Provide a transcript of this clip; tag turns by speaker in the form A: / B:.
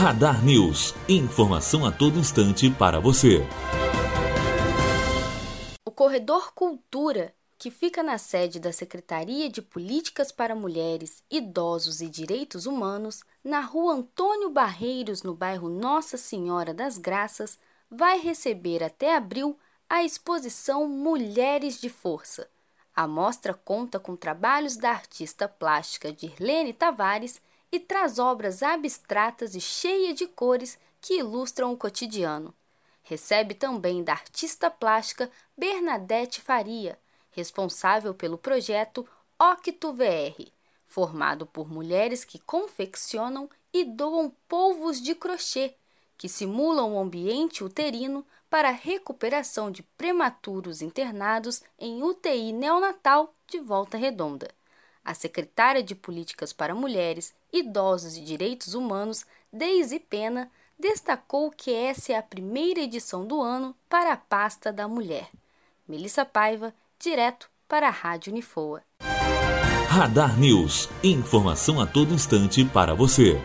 A: Radar News. Informação a todo instante para você.
B: O Corredor Cultura, que fica na sede da Secretaria de Políticas para Mulheres, Idosos e Direitos Humanos, na rua Antônio Barreiros, no bairro Nossa Senhora das Graças, vai receber até abril a exposição Mulheres de Força. A mostra conta com trabalhos da artista plástica Dirlene Tavares e traz obras abstratas e cheias de cores que ilustram o cotidiano. Recebe também da artista plástica Bernadette Faria, responsável pelo projeto Octo VR, formado por mulheres que confeccionam e doam polvos de crochê, que simulam o ambiente uterino para a recuperação de prematuros internados em UTI neonatal de Volta Redonda. A secretária de Políticas para Mulheres, Idosos e Direitos Humanos, Deise Pena, destacou que essa é a primeira edição do ano para a pasta da mulher. Melissa Paiva, direto para a Rádio Unifoa.
A: Radar News. Informação a todo instante para você.